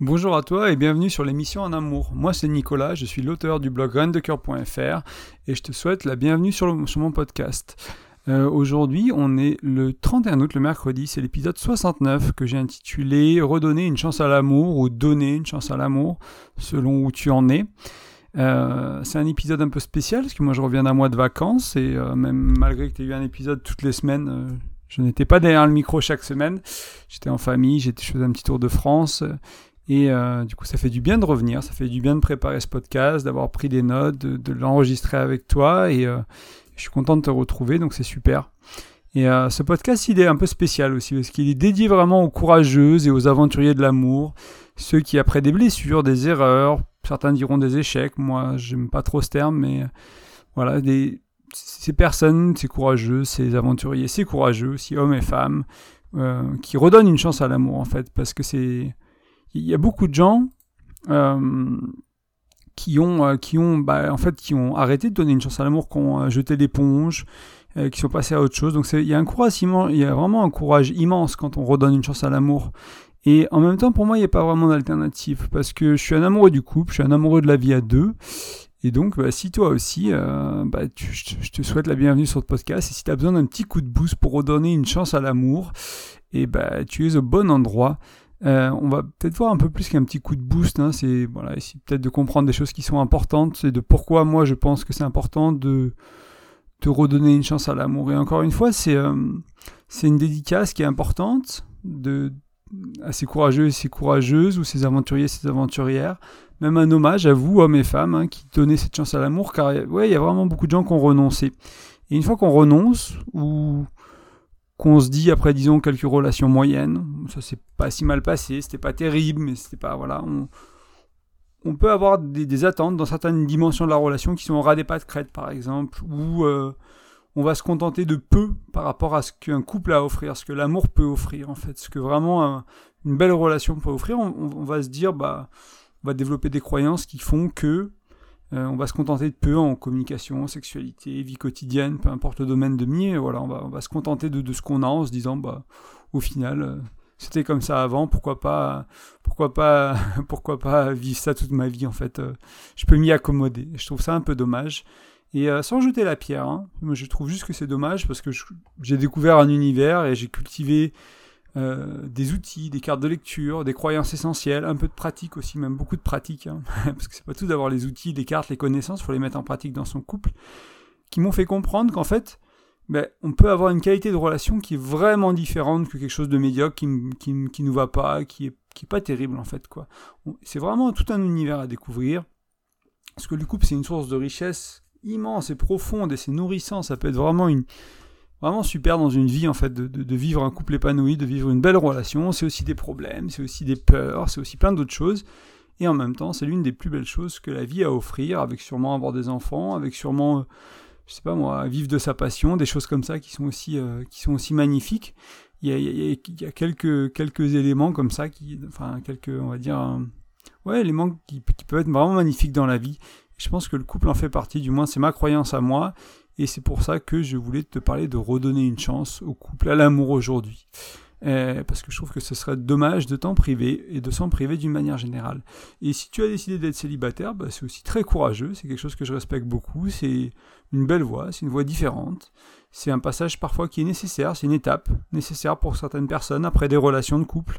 Bonjour à toi et bienvenue sur l'émission En Amour. Moi c'est Nicolas, je suis l'auteur du blog rendecoeur.fr et je te souhaite la bienvenue sur, mon podcast. Euh, aujourd'hui on est le 31 août, le mercredi, c'est l'épisode 69 que j'ai intitulé Redonner une chance à l'amour ou Donner une chance à l'amour selon où tu en es. Euh, c'est un épisode un peu spécial parce que moi je reviens d'un mois de vacances et euh, même malgré que tu aies eu un épisode toutes les semaines, je n'étais pas derrière le micro chaque semaine. J'étais en famille, je faisais un petit tour de France et euh, du coup, ça fait du bien de revenir, ça fait du bien de préparer ce podcast, d'avoir pris des notes, de, l'enregistrer avec toi. Et euh, je suis content de te retrouver, donc c'est super. Et euh, ce podcast, il est un peu spécial aussi, parce qu'il est dédié vraiment aux courageuses et aux aventuriers de l'amour, ceux qui, après des blessures, des erreurs, certains diront des échecs, moi, j'aime pas trop ce terme, mais voilà, ces personnes, ces courageux, ces aventuriers, ces courageux, aussi hommes et femmes, qui redonnent une chance à l'amour, en fait, parce que c'est il y a beaucoup de gens euh, qui ont, euh, qui ont, bah, en fait, qui ont arrêté de donner une chance à l'amour, qui ont euh, jeté l'éponge, qui sont passés à autre chose. Donc il y a un courage il y a vraiment un courage immense quand on redonne une chance à l'amour. Et en même temps, pour moi, il n'y a pas vraiment d'alternative parce que je suis un amoureux du couple, je suis un amoureux de la vie à deux. Et donc, bah, si toi aussi, bah, je te souhaite la bienvenue sur le podcast. Et si tu as besoin d'un petit coup de boost pour redonner une chance à l'amour, et bah, tu es au bon endroit. Euh, on va peut-être voir un peu plus qu'un petit coup de boost. Hein, c'est voilà, peut-être de comprendre des choses qui sont importantes, c'est de pourquoi moi je pense que c'est important de de redonner une chance à l'amour. Et encore une fois, c'est euh, une dédicace qui est importante de à ces courageux et ces courageuses ou ces aventuriers et ces aventurières. Même un hommage à vous, hommes et femmes, hein, qui donnez cette chance à l'amour, car ouais, il y a vraiment beaucoup de gens qui ont renoncé. Et une fois qu'on renonce, ou qu'on se dit après disons quelques relations moyennes, ça s'est pas si mal passé, c'était pas terrible, mais c'était pas voilà, on, on peut avoir des, attentes dans certaines dimensions de la relation qui sont au ras des pas de crête par exemple, où euh, on va se contenter de peu par rapport à ce qu'un couple a à offrir, ce que l'amour peut offrir en fait, ce que vraiment une belle relation peut offrir, on, on, va se dire bah on va développer des croyances qui font que euh, on va se contenter de peu en communication, sexualité, vie quotidienne, peu importe le domaine de mi. Voilà, on va, on va se contenter de, de ce qu'on a en se disant, bah, au final, euh, c'était comme ça avant. Pourquoi pas, pourquoi pas, pourquoi pas vivre ça toute ma vie en fait. Euh, je peux m'y accommoder. Je trouve ça un peu dommage. Et sans jeter la pierre, hein, moi je trouve juste que c'est dommage parce que j'ai découvert un univers et j'ai cultivé euh, des outils, des cartes de lecture, des croyances essentielles, un peu de pratique aussi, même beaucoup de pratique, hein, parce que c'est pas tout d'avoir les outils, les cartes, les connaissances, faut les mettre en pratique dans son couple, qui m'ont fait comprendre qu'en fait, ben, on peut avoir une qualité de relation qui est vraiment différente que quelque chose de médiocre, qui, qui, qui nous va pas, qui est, qui est pas terrible en fait. quoi. C'est vraiment tout un univers à découvrir, parce que le couple c'est une source de richesse immense et profonde, et c'est nourrissant, ça peut être vraiment une vraiment super dans une vie en fait de, vivre un couple épanoui, de vivre une belle relation. C'est aussi des problèmes, c'est aussi des peurs, c'est aussi plein d'autres choses. Et en même temps, c'est l'une des plus belles choses que la vie a à offrir, avec sûrement avoir des enfants, avec sûrement, euh, je sais pas moi, vivre de sa passion, des choses comme ça qui sont aussi, euh, qui sont aussi magnifiques. Il y a, quelques, quelques éléments comme ça, qui, enfin quelques, on va dire, ouais, éléments qui, qui peuvent être vraiment magnifiques dans la vie. Je pense que le couple en fait partie, du moins c'est ma croyance à moi, et c'est pour ça que je voulais te parler de redonner une chance au couple, à l'amour aujourd'hui. Euh, parce que je trouve que ce serait dommage de t'en priver et de s'en priver d'une manière générale. Et si tu as décidé d'être célibataire, bah, c'est aussi très courageux, c'est quelque chose que je respecte beaucoup, c'est une belle voie, c'est une voie différente, c'est un passage parfois qui est nécessaire, c'est une étape nécessaire pour certaines personnes après des relations de couple.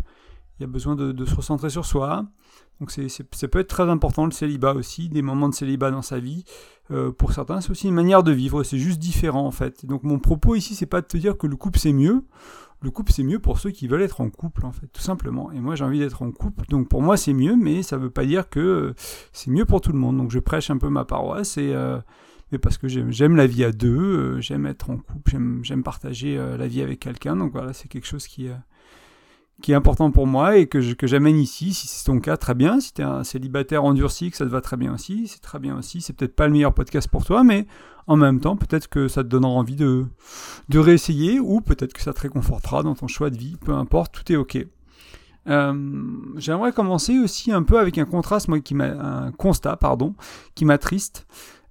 Il y a besoin de, se recentrer sur soi. Donc c'est, ça peut être très important le célibat aussi, des moments de célibat dans sa vie. Euh, pour certains, c'est aussi une manière de vivre, c'est juste différent en fait. donc mon propos ici, c'est pas de te dire que le couple c'est mieux. Le couple c'est mieux pour ceux qui veulent être en couple en fait, tout simplement. Et moi j'ai envie d'être en couple, donc pour moi c'est mieux, mais ça veut pas dire que euh, c'est mieux pour tout le monde. Donc je prêche un peu ma paroisse et euh, mais parce que j'aime la vie à deux, j'aime être en couple, j'aime partager la vie avec quelqu'un. Donc voilà, c'est quelque chose qui qui est important pour moi et que, que j'amène ici. Si c'est ton cas, très bien. Si tu es un célibataire endurci, que ça te va très bien aussi, c'est très bien aussi. C'est peut-être pas le meilleur podcast pour toi, mais en même temps, peut-être que ça te donnera envie de, de réessayer ou peut-être que ça te réconfortera dans ton choix de vie. Peu importe, tout est OK. Euh, j'aimerais commencer aussi un peu avec un contraste, moi, qui m'a, un constat, pardon, qui m'attriste.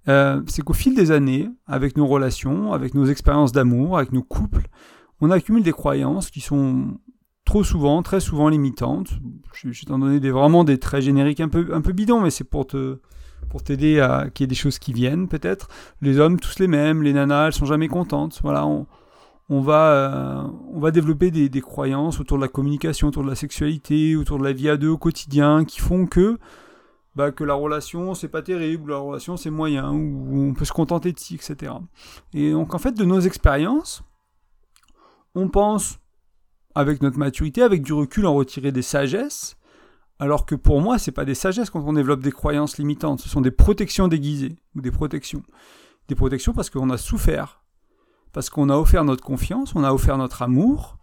Euh, c'est qu'au fil des années, avec nos relations, avec nos expériences d'amour, avec nos couples, on accumule des croyances qui sont trop souvent, très souvent limitantes. Je, vais t'en donner des, vraiment des traits génériques un peu, un peu bidons, mais c'est pour te pour t'aider à qu'il y ait des choses qui viennent peut-être. Les hommes tous les mêmes, les nanas elles sont jamais contentes. Voilà, on, on va, euh, on va développer des, des, croyances autour de la communication, autour de la sexualité, autour de la vie à deux au quotidien, qui font que, bah, que la relation c'est pas terrible, la relation c'est moyen, ou on peut se contenter de ci, etc. Et donc en fait de nos expériences, on pense avec notre maturité, avec du recul, en retirer des sagesses, alors que pour moi, c'est pas des sagesses quand on développe des croyances limitantes, ce sont des protections déguisées, ou des protections. Des protections parce qu'on a souffert, parce qu'on a offert notre confiance, on a offert notre amour,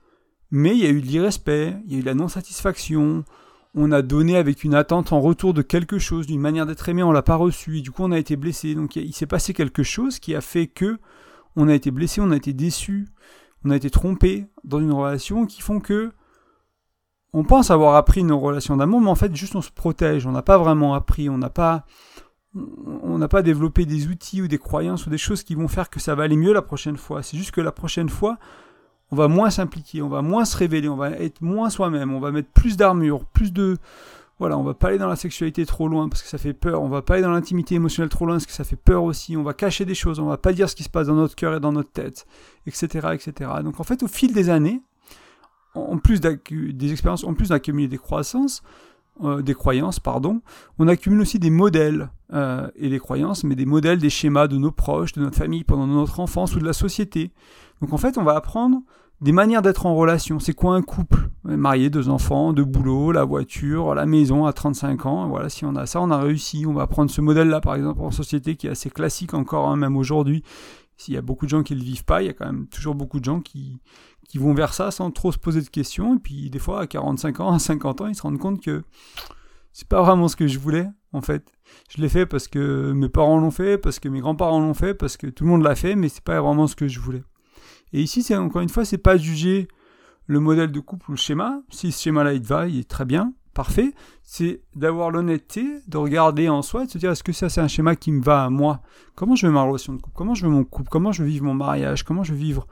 mais il y a eu de l'irrespect, il y a eu de la non-satisfaction, on a donné avec une attente en retour de quelque chose, d'une manière d'être aimé, on l'a pas reçu, et du coup on a été blessé. Donc il s'est passé quelque chose qui a fait que on a été blessé, on a été déçu, on a été trompé dans une relation qui font que on pense avoir appris nos relations d'amour, mais en fait juste on se protège, on n'a pas vraiment appris, on n'a pas on n'a pas développé des outils ou des croyances ou des choses qui vont faire que ça va aller mieux la prochaine fois. C'est juste que la prochaine fois, on va moins s'impliquer, on va moins se révéler, on va être moins soi-même, on va mettre plus d'armure, plus de voilà, on va pas aller dans la sexualité trop loin parce que ça fait peur, on va pas aller dans l'intimité émotionnelle trop loin parce que ça fait peur aussi, on va cacher des choses, on va pas dire ce qui se passe dans notre cœur et dans notre tête, etc., etc. Donc en fait, au fil des années, en plus des expériences, en plus d'accumuler des croissances, euh, des croyances, pardon, on accumule aussi des modèles euh, et des croyances, mais des modèles, des schémas de nos proches, de notre famille pendant notre enfance ou de la société. Donc en fait, on va apprendre des manières d'être en relation. C'est quoi un couple? Marié, deux enfants, deux boulots, la voiture, la maison à 35 ans. Voilà, si on a ça, on a réussi. On va prendre ce modèle-là, par exemple, en société qui est assez classique encore, hein, même aujourd'hui. S'il y a beaucoup de gens qui ne le vivent pas, il y a quand même toujours beaucoup de gens qui, qui vont vers ça sans trop se poser de questions. Et puis, des fois, à 45 ans, à 50 ans, ils se rendent compte que c'est pas vraiment ce que je voulais, en fait. Je l'ai fait parce que mes parents l'ont fait, parce que mes grands-parents l'ont fait, parce que tout le monde l'a fait, mais c'est pas vraiment ce que je voulais. Et ici, c'est encore une fois, c'est pas juger le modèle de couple ou le schéma. Si ce schéma-là, il te va, il est très bien, parfait. C'est d'avoir l'honnêteté, de regarder en soi, de se dire est-ce que ça, c'est un schéma qui me va à moi? Comment je veux ma relation de couple? Comment je veux mon couple? Comment je veux vivre mon mariage? Comment je veux vivre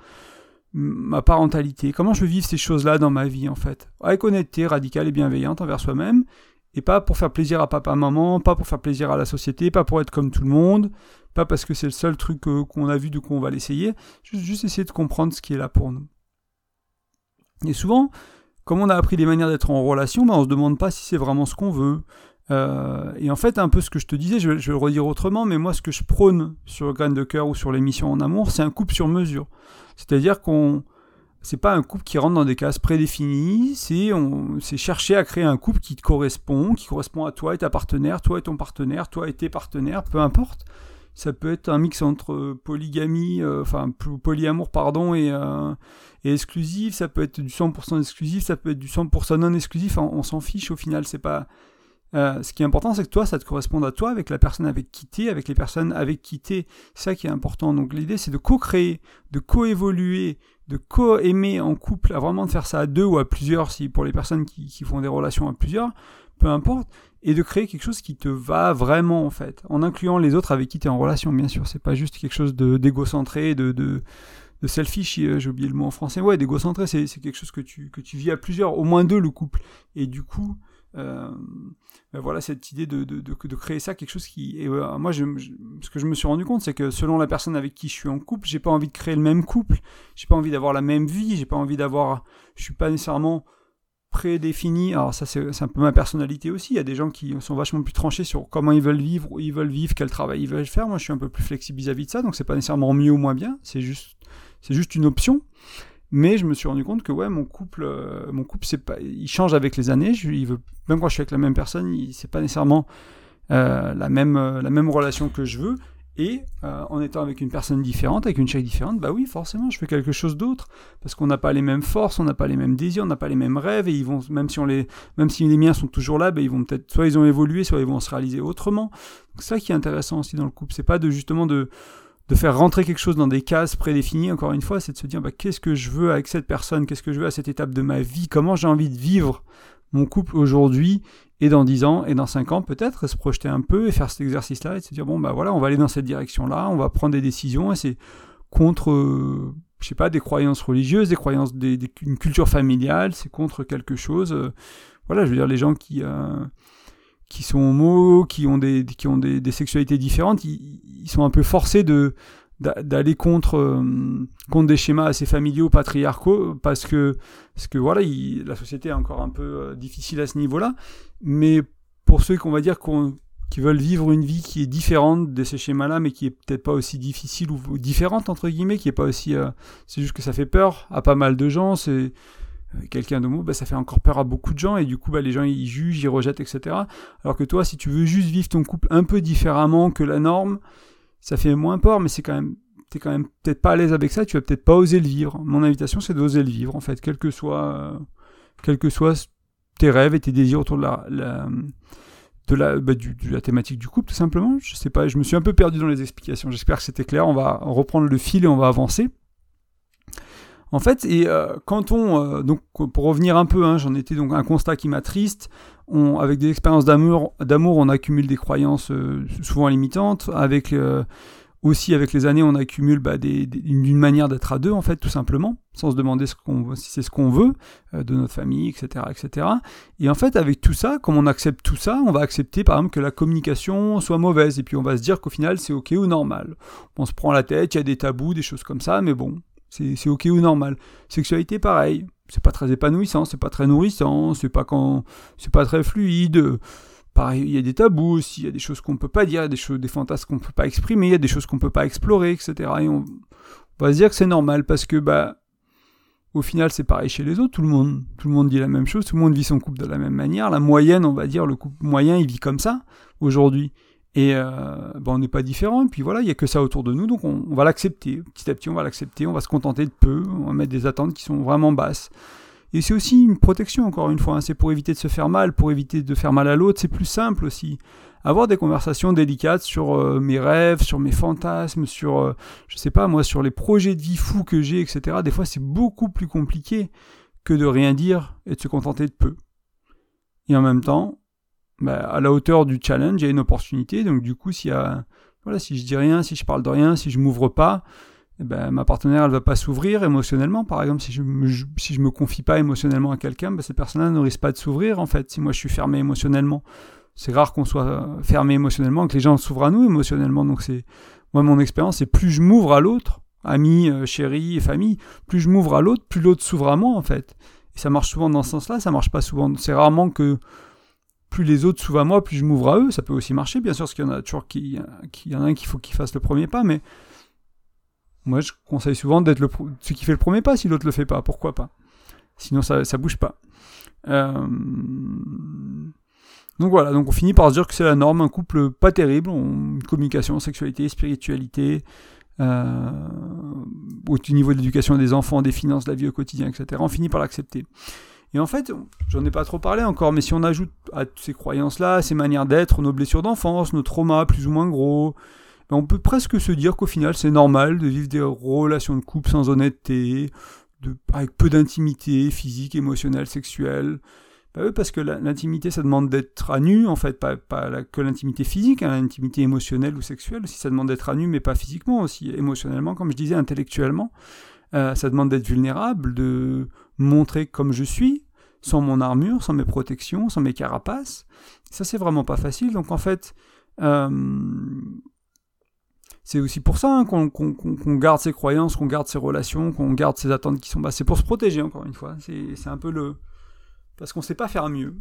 ma parentalité? Comment je veux vivre ces choses-là dans ma vie, en fait? Avec honnêteté radicale et bienveillante envers soi-même. Et pas pour faire plaisir à papa, maman, pas pour faire plaisir à la société, pas pour être comme tout le monde, pas parce que c'est le seul truc euh, qu'on a vu, de quoi on va l'essayer, juste, essayer de comprendre ce qui est là pour nous. Et souvent, comme on a appris des manières d'être en relation, ben on se demande pas si c'est vraiment ce qu'on veut. Euh, et en fait, un peu ce que je te disais, je vais, le redire autrement, mais moi, ce que je prône sur Grain de cœur ou sur l'émission En Amour, c'est un couple sur mesure. C'est-à-dire qu'on c'est pas un couple qui rentre dans des cases prédéfinies, c'est on c'est chercher à créer un couple qui te correspond, qui correspond à toi et ta partenaire, toi et ton partenaire, toi et tes partenaires, peu importe ça peut être un mix entre euh, polygamie, euh, enfin polyamour pardon et, euh, et exclusif, ça peut être du 100% exclusif, ça peut être du 100% non exclusif, on, s'en fiche au final, c'est pas ce qui est important, c'est que toi, ça te corresponde à toi, avec la personne avec qui t'es, avec les personnes avec qui t'es. C'est ça qui est important. Donc l'idée, c'est de co-créer, de co-évoluer, de co-aimer en couple, vraiment de faire ça à deux ou à plusieurs, si pour les personnes qui font des relations à plusieurs, peu importe, et de créer quelque chose qui te va vraiment en fait, en incluant les autres avec qui tu es en relation, bien sûr. C'est pas juste quelque chose d'égocentré, de, de, de, selfish, euh, j'ai oublié le mot en français. Ouais, d'égocentré, c'est quelque chose que tu, que tu vis à plusieurs, au moins deux le couple. Et du coup, euh, voilà cette idée de, de, de, créer ça, quelque chose qui. Et moi, je, ce que je me suis rendu compte, c'est que selon la personne avec qui je suis en couple, j'ai pas envie de créer le même couple, j'ai pas envie d'avoir la même vie, j'ai pas envie d'avoir. Je suis pas nécessairement prédéfini. Alors ça c'est un peu ma personnalité aussi. Il y a des gens qui sont vachement plus tranchés sur comment ils veulent vivre, où ils veulent vivre, quel travail ils veulent faire. Moi je suis un peu plus flexible vis-à-vis de ça, donc c'est pas nécessairement mieux ou moins bien. C'est juste c'est juste une option. Mais je me suis rendu compte que ouais mon couple euh, mon couple c'est pas il change avec les années. Il veut même quand je suis avec la même personne, c'est pas nécessairement euh, la même euh, la même relation que je veux. Et euh, en étant avec une personne différente, avec une chérie différente, bah oui, forcément, je fais quelque chose d'autre. Parce qu'on n'a pas les mêmes forces, on n'a pas les mêmes désirs, on n'a pas les mêmes rêves, et ils vont, même si, on les, même si les miens sont toujours là, bah, ils vont peut-être, soit ils ont évolué, soit ils vont se réaliser autrement. Donc c'est ça qui est intéressant aussi dans le couple. C'est pas de justement de, de faire rentrer quelque chose dans des cases prédéfinies, encore une fois, c'est de se dire bah, qu'est-ce que je veux avec cette personne, qu'est-ce que je veux à cette étape de ma vie, comment j'ai envie de vivre? Mon couple aujourd'hui et dans 10 ans et dans 5 ans peut-être, se projeter un peu et faire cet exercice-là et se dire bon bah voilà, on va aller dans cette direction-là, on va prendre des décisions et c'est contre, je sais pas, des croyances religieuses, des croyances, des, une culture familiale, c'est contre quelque chose. voilà, je veux dire, les gens qui qui sont homo, qui ont des, qui ont des, sexualités différentes, ils, sont un peu forcés de d'aller contre euh, contre des schémas assez familiaux patriarcaux parce que parce que voilà la société est encore un peu euh, difficile à ce niveau-là mais pour ceux qu'on va dire qui veulent vivre une vie qui est différente de ces schémas-là mais qui est peut-être pas aussi difficile ou, différente entre guillemets qui est pas aussi euh, c'est juste que ça fait peur à pas mal de gens c'est quelqu'un de mot, bah, ça fait encore peur à beaucoup de gens et du coup bah, les gens ils jugent, ils rejettent, etc. Alors que toi, si tu veux juste vivre ton couple un peu différemment que la norme, ça fait moins peur, mais c'est quand même t'es quand même peut-être pas à l'aise avec ça, tu vas peut-être pas oser le vivre. Mon invitation, c'est d'oser le vivre, en fait, quel que soit, quel que soient tes rêves et tes désirs autour de la, de la, bah, de la thématique du couple, tout simplement. Je sais pas, je me suis un peu perdu dans les explications. J'espère que c'était clair. On va reprendre le fil et on va avancer. En fait, et euh, quand on, euh, donc pour revenir un peu, hein, j'en étais donc un constat qui m'attriste. On, avec des expériences d'amour, d'amour, on accumule des croyances euh, souvent limitantes. Avec aussi avec les années, on accumule bah, des, une manière d'être à deux en fait, tout simplement, sans se demander ce qu'on, si c'est ce qu'on veut de notre famille, etc., etc. Et en fait, avec tout ça, comme on accepte tout ça, on va accepter par exemple que la communication soit mauvaise, et puis on va se dire qu'au final c'est ok ou normal. On se prend la tête, il y a des tabous, des choses comme ça, mais bon, c'est ok ou normal. Sexualité, pareil. C'est pas très épanouissant, c'est pas très nourrissant, c'est pas quand, c'est pas très fluide. Pareil, il y a des tabous aussi, il y a des choses qu'on peut pas dire, il y a des choses, des fantasmes qu'on peut pas exprimer, il y a des choses qu'on peut pas explorer, etc. Et on, va se dire que c'est normal parce que, bah, au final, c'est pareil chez les autres. Tout le monde, tout le monde dit la même chose, tout le monde vit son couple de la même manière. La moyenne, on va dire, le couple moyen, il vit comme ça aujourd'hui. Et euh, ben on n'est pas différent, puis voilà, il n'y a que ça autour de nous, donc on, va l'accepter. Petit à petit, on va l'accepter, on va se contenter de peu, on va mettre des attentes qui sont vraiment basses. Et c'est aussi une protection, encore une fois, hein. c'est pour éviter de se faire mal, pour éviter de faire mal à l'autre, c'est plus simple aussi. Avoir des conversations délicates sur euh, mes rêves, sur mes fantasmes, sur, euh, je sais pas moi, sur les projets de vie fous que j'ai, etc. Des fois, c'est beaucoup plus compliqué que de rien dire et de se contenter de peu. Et en même temps, bah, à la hauteur du challenge, il y a une opportunité. Donc du coup, si je dis rien, si je parle de rien, si je m'ouvre pas, eh ben, ma partenaire elle va pas s'ouvrir émotionnellement. Par exemple, si je me, me confie pas émotionnellement à quelqu'un, ben, cette personne-là ne risque pas de s'ouvrir en fait. Si moi je suis fermé émotionnellement, c'est rare qu'on soit fermé émotionnellement, que les gens s'ouvrent à nous émotionnellement. Donc c'est moi mon expérience, c'est plus je m'ouvre à l'autre, ami, euh, chéri, famille, plus je m'ouvre à l'autre, plus l'autre s'ouvre à moi en fait. Et ça marche souvent dans ce sens-là, ça marche pas souvent. C'est rarement que plus les autres s'ouvrent à moi, plus je m'ouvre à eux. Ça peut aussi marcher, bien sûr, parce qu'il y en a toujours qui, qui y en a un qu'il faut qu'il fasse le premier pas, mais moi je conseille souvent d'être celui qui fait le premier pas si l'autre le fait pas, pourquoi pas? Sinon ça ça bouge pas. Euh, donc voilà, donc on finit par se dire que c'est la norme, un couple pas terrible, communication, sexualité, spiritualité, euh, au niveau de l'éducation des enfants, des finances, la vie au quotidien, etc. On finit par l'accepter. Et en fait, j'en ai pas trop parlé encore, mais si on ajoute à ces croyances-là, ces manières d'être, nos blessures d'enfance, nos traumas plus ou moins gros, ben on peut presque se dire qu'au final, c'est normal de vivre des relations de couple sans honnêteté, avec peu d'intimité physique, émotionnelle, sexuelle. Ben parce que l'intimité, ça demande d'être à nu, en fait, pas, que l'intimité physique, hein, l'intimité émotionnelle ou sexuelle, aussi ça demande d'être à nu, mais pas physiquement aussi, émotionnellement, comme je disais, intellectuellement. Euh, ça demande d'être vulnérable, de montrer comme je suis, sans mon armure, sans mes protections, sans mes carapaces. Ça, c'est vraiment pas facile. Donc, en fait, euh, c'est aussi pour ça hein, qu'on garde ses croyances, qu'on garde ses relations, qu'on garde ses attentes qui sont basses. C'est pour se protéger, encore une fois. C'est un peu le. Parce qu'on ne sait pas faire mieux.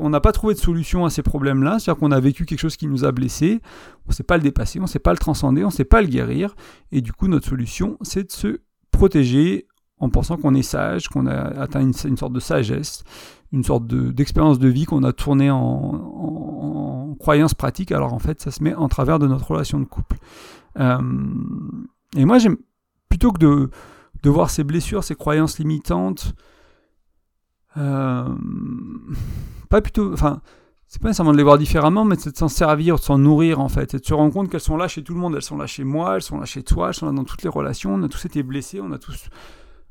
On n'a pas, trouvé de solution à ces problèmes-là. C'est-à-dire qu'on a vécu quelque chose qui nous a blessés. On ne sait pas le dépasser, on ne sait pas le transcender, on ne sait pas le guérir. Et du coup, notre solution, c'est de se protéger en pensant qu'on est sage, qu'on a atteint une, sorte de sagesse, une sorte d'expérience de, vie qu'on a tournée en, en, croyance pratique, alors en fait ça se met en travers de notre relation de couple. Euh, et moi j'aime, plutôt que de, de, voir ces blessures, ces croyances limitantes, euh, pas plutôt, enfin, c'est pas nécessairement de les voir différemment, mais c'est de s'en servir, de s'en nourrir en fait, et de se rendre compte qu'elles sont là chez tout le monde, elles sont là chez moi, elles sont là chez toi, elles sont là dans toutes les relations, on a tous été blessés, on a tous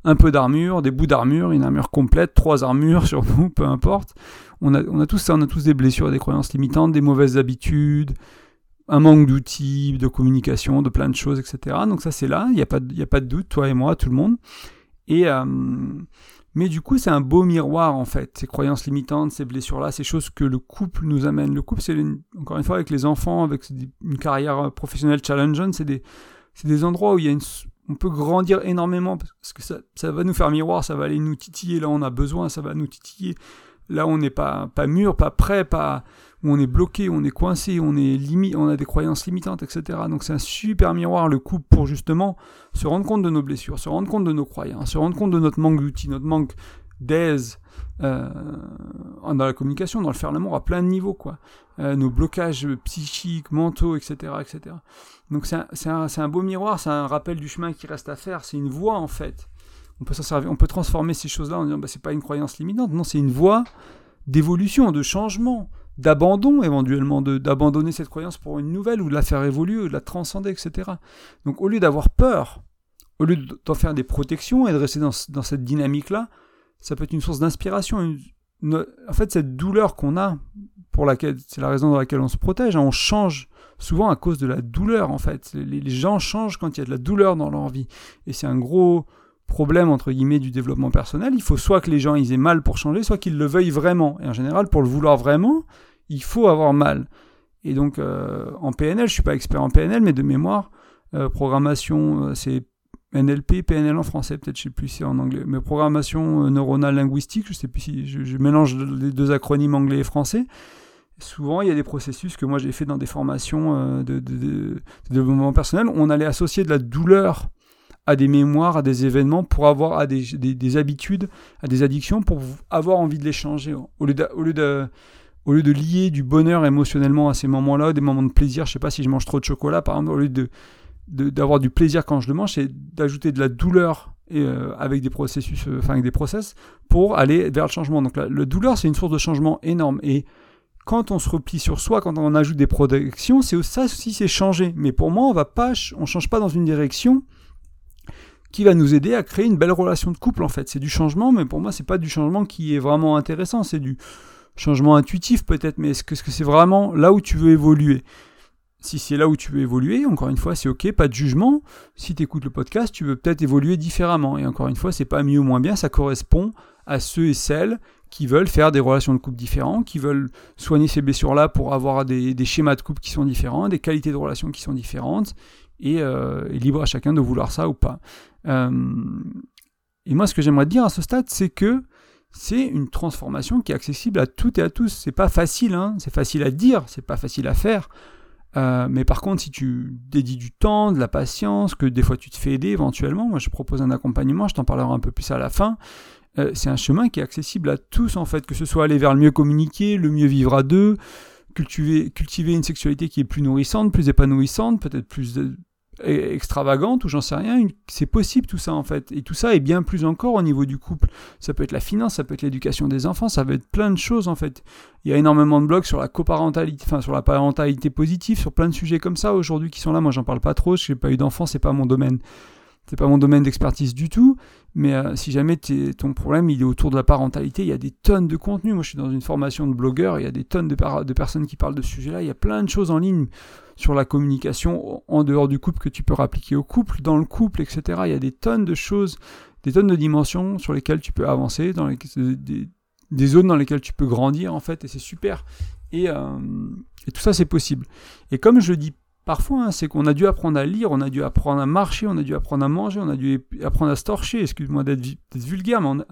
un peu d'armure, des bouts d'armure, une armure complète, trois armures sur nous, peu importe. On a, on a tous ça, on a tous des blessures, des croyances limitantes, des mauvaises habitudes, un manque d'outils, de communication, de plein de choses, etc. Donc ça c'est là, il n'y a, pas de, a pas de doute, toi et moi, tout le monde. Et, euh, mais du coup c'est un beau miroir en fait, ces croyances limitantes, ces blessures-là, ces choses que le couple nous amène. Le couple c'est encore une fois avec les enfants, avec une carrière professionnelle challengeante, c'est des, des endroits où il y a une, on peut grandir énormément parce que ça, va nous faire miroir, ça va aller nous titiller là on a besoin, ça va nous titiller là on n'est pas, pas mûr, pas prêt, pas où on est bloqué, on est coincé, on on a des croyances limitantes, etc. Donc c'est un super miroir le couple pour justement se rendre compte de nos blessures, se rendre compte de nos croyances, se rendre compte de notre manque d'outils, notre manque d'aise euh, dans la communication, dans le faire l'amour à plein de niveaux, quoi. Euh, nos blocages psychiques, mentaux, etc., etc. Donc c'est un, un, beau miroir, c'est un rappel du chemin qui reste à faire, c'est une voie en fait. On peut s'en servir, on peut transformer ces choses-là en disant bah, c'est pas une croyance limitante, non, c'est une voie d'évolution, de changement, d'abandon éventuellement, d'abandonner cette croyance pour une nouvelle ou de la faire évoluer, ou de la transcender, etc. Donc au lieu d'avoir peur, au lieu d'en faire des protections et de rester dans, cette dynamique-là, ça peut être une source d'inspiration. En fait, cette douleur qu'on a, pour laquelle c'est la raison dans laquelle on se protège, hein, on change souvent à cause de la douleur en fait. Les, gens changent quand il y a de la douleur dans leur vie. Et c'est un gros problème entre guillemets du développement personnel. Il faut soit que les gens aient mal pour changer, soit qu'ils le veuillent vraiment. Et en général, pour le vouloir vraiment, il faut avoir mal. Et donc euh, en PNL, je suis pas expert en PNL, mais de mémoire, euh, programmation, euh, c'est NLP, PNL en français, peut-être je sais plus si en anglais, mais programmation neuronale linguistique, je sais plus si je mélange les deux acronymes anglais et français. Souvent, il y a des processus que moi j'ai fait dans des formations euh, de, développement personnel. Où on allait associer de la douleur à des mémoires, à des événements, pour avoir à des, habitudes, à des addictions, pour avoir envie de les changer. Au lieu de, de, de lier du bonheur émotionnellement à ces moments-là, des moments de plaisir, je sais pas si je mange trop de chocolat, par exemple, au lieu de d'avoir du plaisir quand je le mange, c'est d'ajouter de la douleur et, euh, avec des processus, euh, enfin avec des process pour aller vers le changement. Donc la, douleur, c'est une source de changement énorme. Et quand on se replie sur soi, quand on ajoute des protections, c'est ça aussi c'est changer. Mais pour moi, on va pas, on change pas dans une direction qui va nous aider à créer une belle relation de couple en fait. C'est du changement, mais pour moi c'est pas du changement qui est vraiment intéressant. C'est du changement intuitif peut-être, mais est-ce que c'est vraiment là où tu veux évoluer? Si c'est là où tu veux évoluer, encore une fois, c'est ok, pas de jugement. Si tu écoutes le podcast, tu veux peut-être évoluer différemment. Et encore une fois, c'est pas mieux ou moins bien, ça correspond à ceux et celles qui veulent faire des relations de couple différentes, qui veulent soigner ces blessures-là pour avoir des, schémas de couple qui sont différents, des qualités de relations qui sont différentes, et, euh, libre à chacun de vouloir ça ou pas. Euh, et moi, ce que j'aimerais dire à ce stade, c'est que c'est une transformation qui est accessible à toutes et à tous. C'est pas facile, hein c'est facile à dire, c'est pas facile à faire. Euh, mais par contre, si tu dédies du temps, de la patience, que des fois tu te fais aider éventuellement, moi je propose un accompagnement, je t'en parlerai un peu plus à la fin, euh, c'est un chemin qui est accessible à tous en fait, que ce soit aller vers le mieux communiquer, le mieux vivre à deux, cultiver, cultiver une sexualité qui est plus nourrissante, plus épanouissante, peut-être plus extravagante ou j'en sais rien, c'est possible tout ça en fait. Et tout ça est bien plus encore au niveau du couple. Ça peut être la finance, ça peut être l'éducation des enfants, ça peut être plein de choses en fait. Il y a énormément de blogs sur la coparentalité, enfin sur la parentalité positive, sur plein de sujets comme ça aujourd'hui qui sont là. Moi j'en parle pas trop, je n'ai pas eu d'enfants, c'est pas mon domaine c'est pas mon domaine d'expertise du tout, mais euh, si jamais ton problème il est autour de la parentalité, il y a des tonnes de contenu. Moi, je suis dans une formation de blogueur, il y a des tonnes de, personnes qui parlent de ce sujet-là. Il y a plein de choses en ligne sur la communication en dehors du couple que tu peux appliquer au couple, dans le couple, etc. Il y a des tonnes de choses, des tonnes de dimensions sur lesquelles tu peux avancer, dans des, zones dans lesquelles tu peux grandir en fait, et c'est super. Et, euh, et tout ça, c'est possible. Et comme je dis Parfois, hein, c'est qu'on a dû apprendre à lire, on a dû apprendre à marcher, on a dû apprendre à manger, on a dû apprendre à se torcher, excuse-moi d'être vulgaire, mais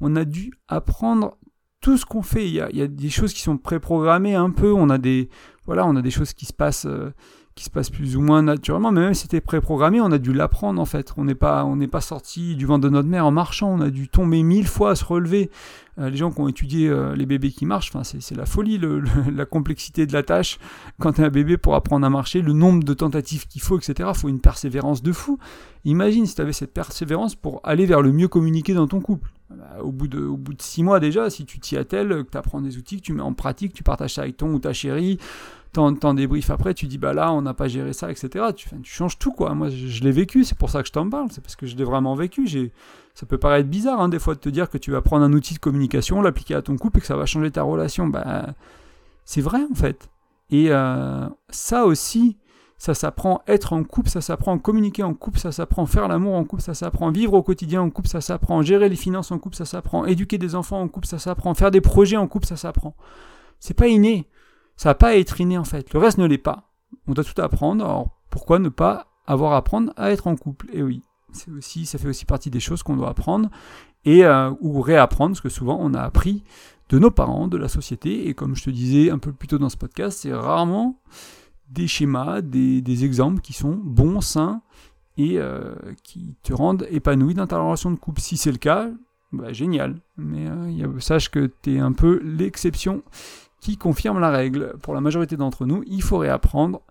on a, dû apprendre tout ce qu'on fait. Il y, a, des choses qui sont préprogrammées un peu, on a des, voilà, on a des choses qui se passent, euh, qui se plus ou moins naturellement, mais même si c'était préprogrammé, on a dû l'apprendre en fait. On n'est pas, pas sorti du ventre de notre mère en marchant, on a dû tomber mille fois à se relever. Euh, les gens qui ont étudié euh, les bébés qui marchent, c'est la folie, la complexité de la tâche. Quand un bébé pour apprendre à marcher, le nombre de tentatives qu'il faut, etc., il faut une persévérance de fou. Imagine si tu avais cette persévérance pour aller vers le mieux communiquer dans ton couple. Bah, au, bout de, au bout de six mois déjà, si tu t'y attelles, que tu apprends des outils, que tu mets en pratique, tu partages ça avec ton ou ta chérie, t'en débriefes après, tu dis bah là on n'a pas géré ça, etc. Tu, changes tout quoi. Moi je, l'ai vécu, c'est pour ça que je t'en parle, c'est parce que je l'ai vraiment vécu. Ça peut paraître bizarre hein, des fois de te dire que tu vas prendre un outil de communication, l'appliquer à ton couple et que ça va changer ta relation. Bah c'est vrai en fait. Et euh, ça aussi, ça s'apprend être en couple, ça s'apprend communiquer en couple, ça s'apprend faire l'amour en couple, ça s'apprend vivre au quotidien en couple, ça s'apprend gérer les finances en couple, ça s'apprend éduquer des enfants en couple, ça s'apprend faire des projets en couple, ça s'apprend. C'est pas inné. Ça va pas être inné en fait. Le reste ne l'est pas. On doit tout apprendre. Alors pourquoi ne pas avoir à apprendre à être en couple? Et oui, c'est aussi, ça fait aussi partie des choses qu'on doit apprendre et euh, ou réapprendre, parce que souvent on a appris de nos parents, de la société, et comme je te disais un peu plus tôt dans ce podcast, c'est rarement des schémas, des, exemples qui sont bons, sains et euh, qui te rendent épanoui dans ta relation de couple. Si c'est le cas, bah, génial. Mais euh, sache que tu es un peu l'exception qui confirme la règle. Pour la majorité d'entre nous, il faut réapprendre.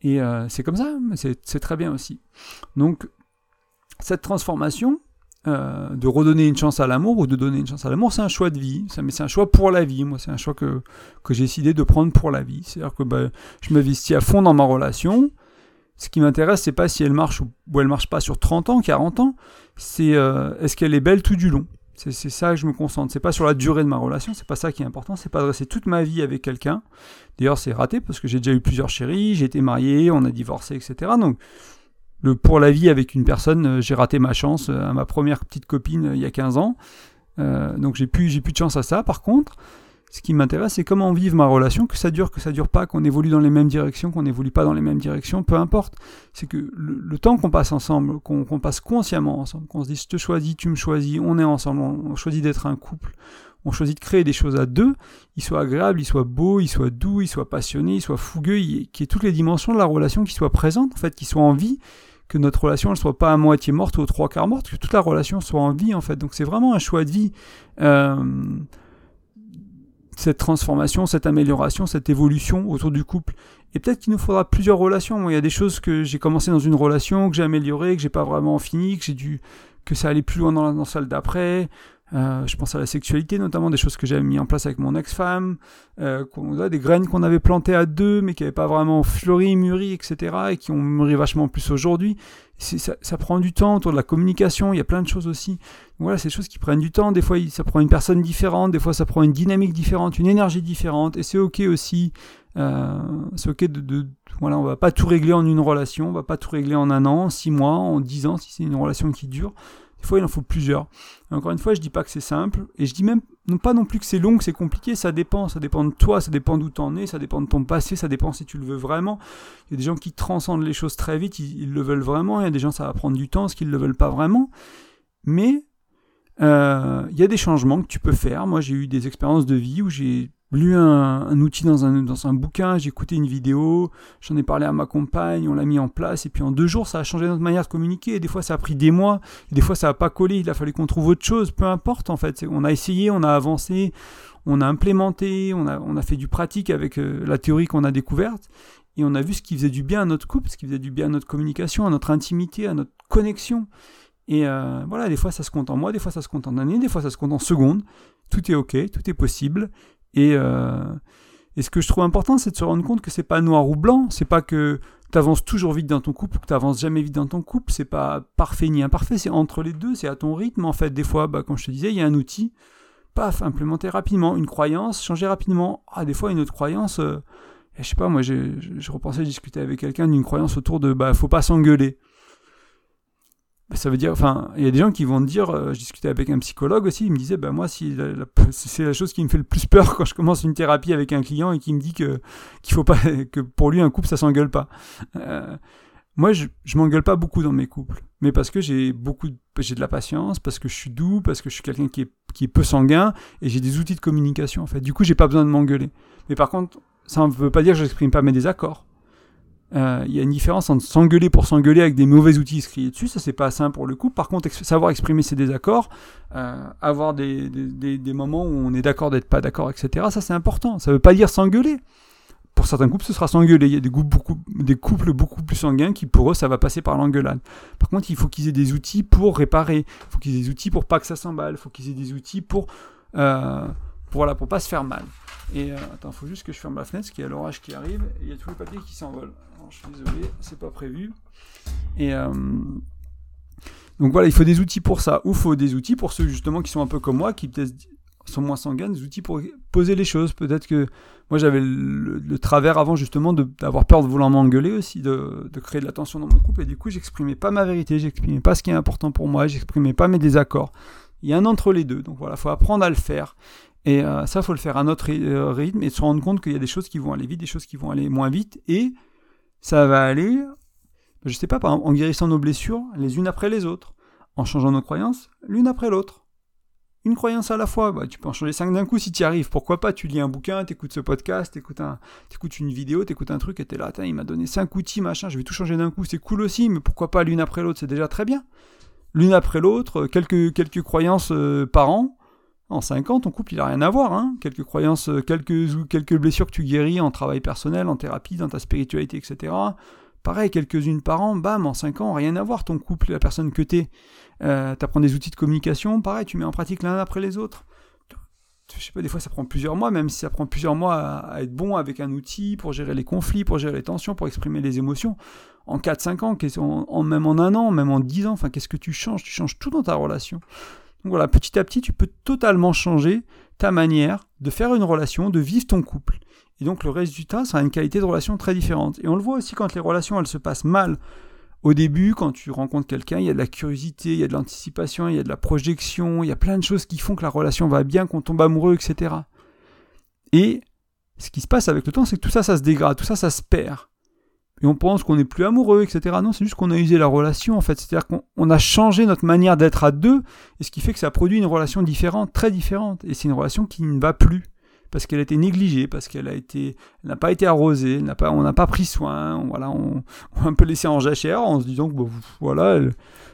Et c'est comme ça, c'est très bien aussi. Donc cette transformation, euh, de redonner une chance à l'amour ou de donner une chance à l'amour, c'est un choix de vie. mais c'est un choix pour la vie. Moi, c'est un choix que, j'ai décidé de prendre pour la vie. C'est-à-dire que bah, je m'investis à fond dans ma relation. Ce qui m'intéresse, c'est pas si elle marche ou, elle marche pas sur 30 ans, 40 ans. C'est euh, est-ce qu'elle est belle tout du long? C'est, ça que je me concentre. C'est pas sur la durée de ma relation. C'est pas ça qui est important. C'est pas de rester toute ma vie avec quelqu'un. D'ailleurs, c'est raté parce que j'ai déjà eu plusieurs chéris. J'ai été marié, on a divorcé, etc. Donc le pour la vie avec une personne, euh, j'ai raté ma chance euh, à ma première petite copine euh, il y a 15 ans. donc j'ai plus, plus de chance à ça. Par contre, ce qui m'intéresse, c'est comment vivre ma relation, que ça dure, que ça dure pas, qu'on évolue dans les mêmes directions, qu'on n'évolue pas dans les mêmes directions, peu importe. C'est que le, temps qu'on passe ensemble, qu'on passe consciemment ensemble, qu'on se dise je te choisis, tu me choisis, on est ensemble, on, choisit d'être un couple, on choisit de créer des choses à deux, il soit agréable, il soit beau, il soit doux, il soit passionné, il soit fougueux, qu'il y ait toutes les dimensions de la relation qui soient présentes, en fait, qui soient en vie, que notre relation ne soit pas à moitié morte ou aux trois quarts morte, que toute la relation soit en vie en fait. Donc c'est vraiment un choix de vie. Euh, cette transformation, cette amélioration, cette évolution autour du couple. Et peut-être qu'il nous faudra plusieurs relations. Il y a des choses que j'ai commencé dans une relation, que j'ai amélioré, que j'ai pas vraiment fini, que j'ai dû, que ça allait plus loin dans la, celle d'après. Euh, je pense à la sexualité, notamment des choses que j'avais mis en place avec mon ex-femme, euh, des graines qu'on avait plantées à deux, mais qui n'avaient pas vraiment fleuri, mûri, etc., et qui ont mûri vachement plus aujourd'hui. Ça, prend du temps autour de la communication, il y a plein de choses aussi. voilà, c'est des choses qui prennent du temps. Des fois, ça prend une personne différente, des fois, ça prend une dynamique différente, une énergie différente, et c'est ok aussi. Euh, c'est ok de, de, voilà, on va pas tout régler en une relation, on va pas tout régler en un an, six mois, en dix ans, si c'est une relation qui dure. Des fois, il en faut plusieurs. encore une fois, je dis pas que c'est simple, et je dis même non pas non plus que c'est long, que c'est compliqué, ça dépend, ça dépend de toi, ça dépend d'où t'en es, ça dépend de ton passé, ça dépend si tu le veux vraiment. Il y a des gens qui transcendent les choses très vite, ils, le veulent vraiment, il y a des gens ça va prendre du temps, ce qu'ils le veulent pas vraiment. Mais euh, il y a des changements que tu peux faire. Moi, j'ai eu des expériences de vie où j'ai lu un, outil dans un, dans un bouquin, j'ai écouté une vidéo, j'en ai parlé à ma compagne, on l'a mis en place, et puis en deux jours, ça a changé notre manière de communiquer. Et des fois, ça a pris des mois, des fois, ça n'a pas collé, il a fallu qu'on trouve autre chose, peu importe en fait. On a essayé, on a avancé, on a implémenté, on a, on a fait du pratique avec euh, la théorie qu'on a découverte, et on a vu ce qui faisait du bien à notre couple, ce qui faisait du bien à notre communication, à notre intimité, à notre connexion. Et euh, voilà, des fois ça se compte en mois, des fois ça se compte en années, des fois ça se compte en secondes. Tout est ok, tout est possible. Euh, et, ce que je trouve important, c'est de se rendre compte que c'est pas noir ou blanc, c'est pas que tu avances toujours vite dans ton couple ou que tu avances jamais vite dans ton couple, c'est pas parfait ni imparfait, c'est entre les deux, c'est à ton rythme en fait. Des fois, bah, comme je te disais, il y a un outil, paf, implémenter rapidement, une croyance, changer rapidement. Ah, des fois, une autre croyance, euh, je sais pas, moi, je, je repensais discuter avec quelqu'un d'une croyance autour de bah, faut pas s'engueuler ça veut dire, enfin, il y a des gens qui vont dire, euh, je discutais avec un psychologue aussi, il me disait, ben moi, c'est la chose qui me fait le plus peur quand je commence une thérapie avec un client et qui me dit que qu'il faut pas, que pour lui un couple ça s'engueule pas. Euh, moi, je, je m'engueule pas beaucoup dans mes couples, mais parce que j'ai beaucoup, j'ai de la patience, parce que je suis doux, parce que je suis quelqu'un qui est, qui est peu sanguin et j'ai des outils de communication en fait. Du coup, j'ai pas besoin de m'engueuler. Mais par contre, ça ne veut pas dire que je n'exprime pas mes désaccords. Euh, il y a une différence entre s'engueuler pour s'engueuler avec des mauvais outils inscrits dessus, ça c'est pas sain pour le coup. Par contre, savoir exprimer ses désaccords, euh, avoir des, des, moments où on est d'accord d'être pas d'accord, etc. Ça c'est important. Ça veut pas dire s'engueuler. Pour certains couples, ce sera s'engueuler. Il y a des, beaucoup, des couples beaucoup plus sanguins qui, pour eux, ça va passer par l'engueulade. Par contre, il faut qu'ils aient des outils pour réparer. Il faut qu'ils aient des outils pour pas que ça s'emballe. Il faut qu'ils aient des outils pour, euh, pour, voilà, pour pas se faire mal. Et euh, attends, il faut juste que je ferme la fenêtre, parce qu'il y a l'orage qui arrive et il y a tous les papiers qui s'envolent je suis désolé, c'est pas prévu. Et euh, donc voilà, il faut des outils pour ça, ou il faut des outils pour ceux justement qui sont un peu comme moi, qui peut-être sont moins sanguins, des outils pour poser les choses. Peut-être que moi j'avais le, travers avant justement d'avoir peur de vouloir m'engueuler aussi, de, de, créer de la tension dans mon couple, et du coup j'exprimais pas ma vérité, j'exprimais pas ce qui est important pour moi, j'exprimais pas mes désaccords. Il y a un entre les deux, donc voilà, faut apprendre à le faire. Et euh, ça, faut le faire à notre euh, rythme et se rendre compte qu'il y a des choses qui vont aller vite, des choses qui vont aller moins vite, et ça va aller, je sais pas, par exemple, en guérissant nos blessures les unes après les autres, en changeant nos croyances l'une après l'autre une croyance à la fois. Bah, tu peux en changer cinq d'un coup si tu y arrives. Pourquoi pas Tu lis un bouquin, t'écoutes ce podcast, t'écoutes un, écoutes une vidéo, t'écoutes un truc et t'es là, il m'a donné cinq outils, machin, je vais tout changer d'un coup. C'est cool aussi, mais pourquoi pas l'une après l'autre C'est déjà très bien. L'une après l'autre, quelques, quelques croyances euh, par an. En 5 ans, ton couple, il a rien à voir. Hein. Quelques croyances, euh, quelques, blessures que tu guéris en travail personnel, en thérapie, dans ta spiritualité, etc. Pareil, quelques-unes par an, bam, en 5 ans, rien à voir ton couple, la personne que t'es. Euh, tu apprends des outils de communication, pareil, tu mets en pratique l'un après les autres. Je sais pas, des fois ça prend plusieurs mois, même si ça prend plusieurs mois à, être bon avec un outil pour gérer les conflits, pour gérer les tensions, pour exprimer les émotions. En 4-5 ans, même en un an, même en 10 ans, enfin, qu'est-ce que tu changes? Tu changes tout dans ta relation. Donc voilà, petit à petit, tu peux totalement changer ta manière de faire une relation, de vivre ton couple. Et donc le résultat sera une qualité de relation très différente. Et on le voit aussi quand les relations elles se passent mal. Au début, quand tu rencontres quelqu'un, il y a de la curiosité, il y a de l'anticipation, il y a de la projection, il y a plein de choses qui font que la relation va bien, qu'on tombe amoureux, etc. Et ce qui se passe avec le temps, c'est que tout ça, ça se dégrade, tout ça, ça se perd. Et on pense qu'on n'est plus amoureux, etc. Non, c'est juste qu'on a usé la relation, en fait. C'est-à-dire qu'on a changé notre manière d'être à deux, et ce qui fait que ça produit une relation différente, très différente. Et c'est une relation qui ne va plus parce qu'elle a été négligée, parce qu'elle a été, n'a pas été arrosée, n'a pas, on n'a pas pris soin, voilà, on, on, a un peu laissé en jachère en se disant que bon, voilà,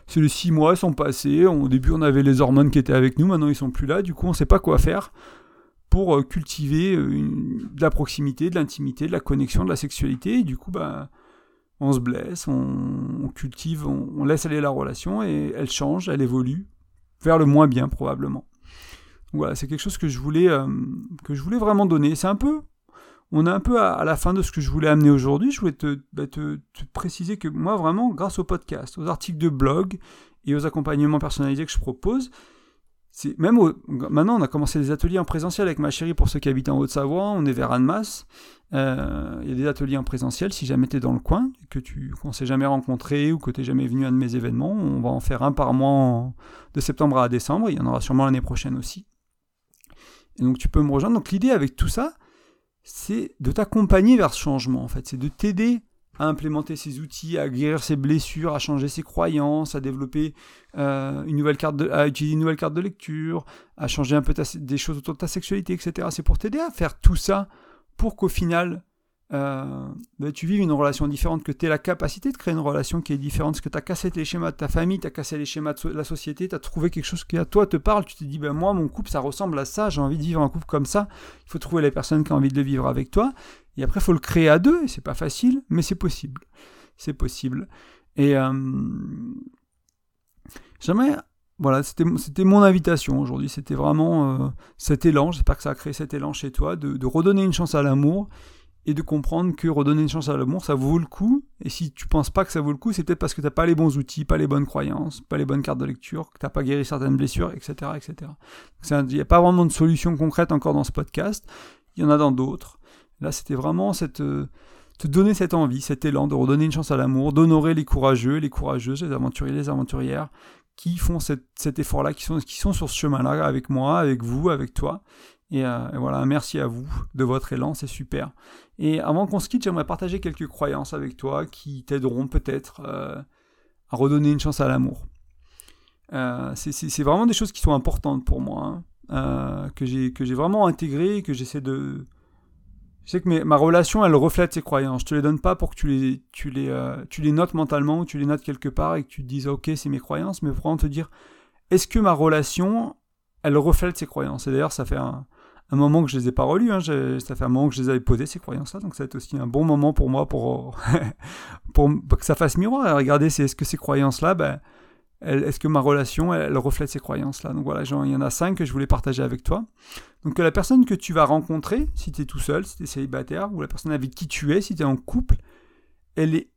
c'est les six mois sont passés, au début on avait les hormones qui étaient avec nous, maintenant ils sont plus là, du coup on sait pas quoi faire pour euh, cultiver euh, de la proximité, de l'intimité, de la connexion, de la sexualité, du coup bah on se blesse, on, cultive, on, laisse aller la relation et elle change, elle évolue vers le moins bien probablement. Voilà, c'est quelque chose que je voulais, euh, que je voulais vraiment donner. C'est un peu, on est un peu à, la fin de ce que je voulais amener aujourd'hui. Je voulais bah, te, te, préciser que moi, vraiment, grâce au podcast, aux articles de blog et aux accompagnements personnalisés que je propose, même maintenant, on a commencé des ateliers en présentiel avec ma chérie pour ceux qui habitent en Haute-Savoie. On est vers Annemasse. Euh, il y a des ateliers en présentiel si jamais tu es dans le coin, que tu qu'on s'est jamais rencontré ou que tu jamais venu à un de mes événements. On va en faire un par mois de septembre à décembre. Il y en aura sûrement l'année prochaine aussi. Et donc tu peux me rejoindre. Donc l'idée avec tout ça, c'est de t'accompagner vers ce changement en fait. C'est de t'aider à implémenter ces outils, à guérir ses blessures, à changer ses croyances, à développer euh, une nouvelle carte, de, à utiliser une nouvelle carte de lecture, à changer un peu des choses autour de ta sexualité, etc. C'est pour t'aider à faire tout ça pour qu'au final euh, bah, tu vis une relation différente, que tu aies la capacité de créer une relation qui est différente, parce que tu as cassé les schémas de ta famille, tu as cassé les schémas de la société, tu as trouvé quelque chose qui à toi te parle, tu te dis, ben moi, mon couple, ça ressemble à ça, j'ai envie de vivre un couple comme ça, il faut trouver les personnes qui ont envie de le vivre avec toi, et après, il faut le créer à deux, et c'est pas facile, mais c'est possible. C'est possible. Et euh, j'aimerais voilà, c'était mon invitation aujourd'hui. C'était vraiment euh, cet élan. J'espère que ça a créé cet élan chez toi de redonner une chance à l'amour et de comprendre que redonner une chance à l'amour, ça vaut le coup. Et si tu penses pas que ça vaut le coup, c'est peut-être parce que tu n'as pas les bons outils, pas les bonnes croyances, pas les bonnes cartes de lecture, que tu n'as pas guéri certaines blessures, etc. etc. Il n'y a pas vraiment de solution concrète encore dans ce podcast. Il y en a dans d'autres. Là, c'était vraiment cette, euh, te donner cette envie, cet élan de redonner une chance à l'amour, d'honorer les courageux, les courageuses, les aventuriers, les aventurières qui font cet effort-là, qui sont, qui sont sur ce chemin-là avec moi, avec vous, avec toi. Euh, et, voilà, merci à vous de votre élan, c'est super. Et avant qu'on se quitte, j'aimerais partager quelques croyances avec toi qui t'aideront peut-être euh, à redonner une chance à l'amour. Euh, c'est vraiment des choses qui sont importantes pour moi, hein, que j'ai vraiment intégrées, que j'essaie de... Je sais que ma relation, elle reflète ces croyances. Je te les donne pas pour que tu les, tu les, tu les notes mentalement ou tu les notes quelque part et que tu te dises, ok, c'est mes croyances, mais vraiment te dire, est-ce que ma relation, elle reflète ces croyances? Et d'ailleurs, ça fait un, un moment que je les ai pas relus. Hein. Ça fait un moment que je les avais posées, ces croyances-là. Donc ça va être aussi un bon moment pour moi pour, pour que ça fasse miroir. Regardez, est-ce que ces croyances-là, ben, est-ce que ma relation, elle, reflète ces croyances-là? Donc voilà, il y en a cinq que je voulais partager avec toi. Donc la personne que tu vas rencontrer, si tu es tout seul, si tu es célibataire, ou la personne avec qui tu es, si tu es en couple, elle est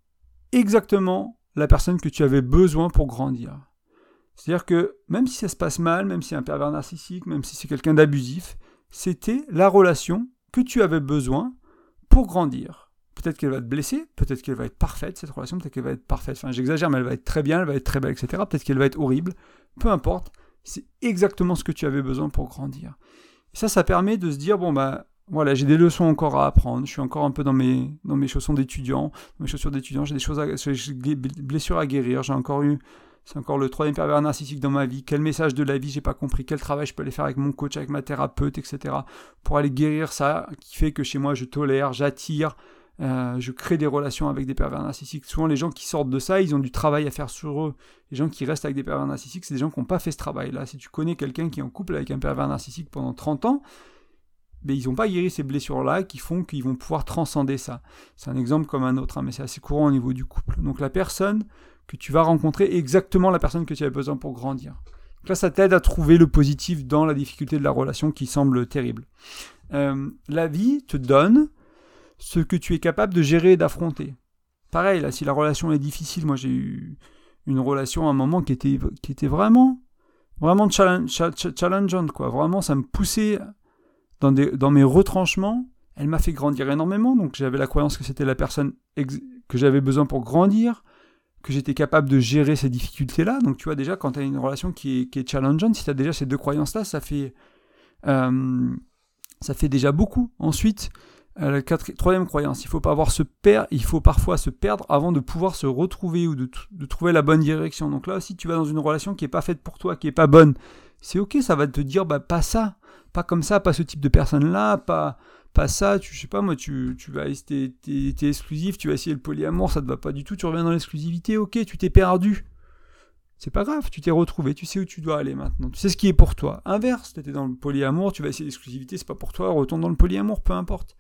exactement la personne que tu avais besoin pour grandir. C'est-à-dire que même si ça se passe mal, même si c'est un pervers narcissique, même si c'est quelqu'un d'abusif, c'était la relation que tu avais besoin pour grandir. Peut-être qu'elle va te blesser, peut-être qu'elle va être parfaite, cette relation, peut-être qu'elle va être parfaite. Enfin, j'exagère, mais elle va être très bien, elle va être très belle, etc. Peut-être qu'elle va être horrible. Peu importe, c'est exactement ce que tu avais besoin pour grandir. Ça, ça permet de se dire, bon, bah, voilà, j'ai des leçons encore à apprendre, je suis encore un peu dans mes, dans mes chaussons d'étudiant, mes chaussures d'étudiant, j'ai des choses des blessures à guérir, j'ai encore eu c'est encore le troisième pervers narcissique dans ma vie. Quel message de la vie j'ai pas compris Quel travail je peux aller faire avec mon coach, avec ma thérapeute, etc. Pour aller guérir ça, qui fait que chez moi je tolère, j'attire, euh, je crée des relations avec des pervers narcissiques. Souvent les gens qui sortent de ça, ils ont du travail à faire sur eux. Les gens qui restent avec des pervers narcissiques, c'est des gens qui n'ont pas fait ce travail-là. Si tu connais quelqu'un qui est en couple avec un pervers narcissique pendant 30 ans, mais ils n'ont pas guéri ces blessures-là qui font qu'ils vont pouvoir transcender ça. C'est un exemple comme un autre, hein, mais c'est assez courant au niveau du couple. Donc la personne que tu vas rencontrer exactement la personne que tu as besoin pour grandir. Donc là, ça t'aide à trouver le positif dans la difficulté de la relation qui semble terrible. Euh, la vie te donne ce que tu es capable de gérer et d'affronter. Pareil, là, si la relation est difficile, moi j'ai eu une relation à un moment qui était, qui était vraiment, vraiment challengeante, quoi. Vraiment, ça me poussait dans, des, dans mes retranchements. Elle m'a fait grandir énormément, donc j'avais la croyance que c'était la personne que j'avais besoin pour grandir que j'étais capable de gérer ces difficultés-là. Donc tu vois déjà, quand tu as une relation qui est, qui est challengeante, si tu as déjà ces deux croyances-là, ça fait, euh, ça fait déjà beaucoup. Ensuite, euh, la troisième croyance, il faut pas avoir se perdre, il faut parfois se perdre avant de pouvoir se retrouver ou de, de, trouver la bonne direction. Donc là aussi, tu vas dans une relation qui est pas faite pour toi, qui est pas bonne. C'est ok, ça va te dire, bah pas ça, pas comme ça, pas ce type de personne-là, pas pas ça, tu sais pas moi, tu, vas t'es, t'es, exclusif, tu vas essayer le polyamour, ça te va pas du tout, tu reviens dans l'exclusivité, ok, tu t'es perdu. C'est pas grave, tu t'es retrouvé, tu sais où tu dois aller maintenant, tu sais ce qui est pour toi. Inverse, t'étais dans le polyamour, tu vas essayer l'exclusivité, c'est pas pour toi, retourne dans le polyamour, peu importe.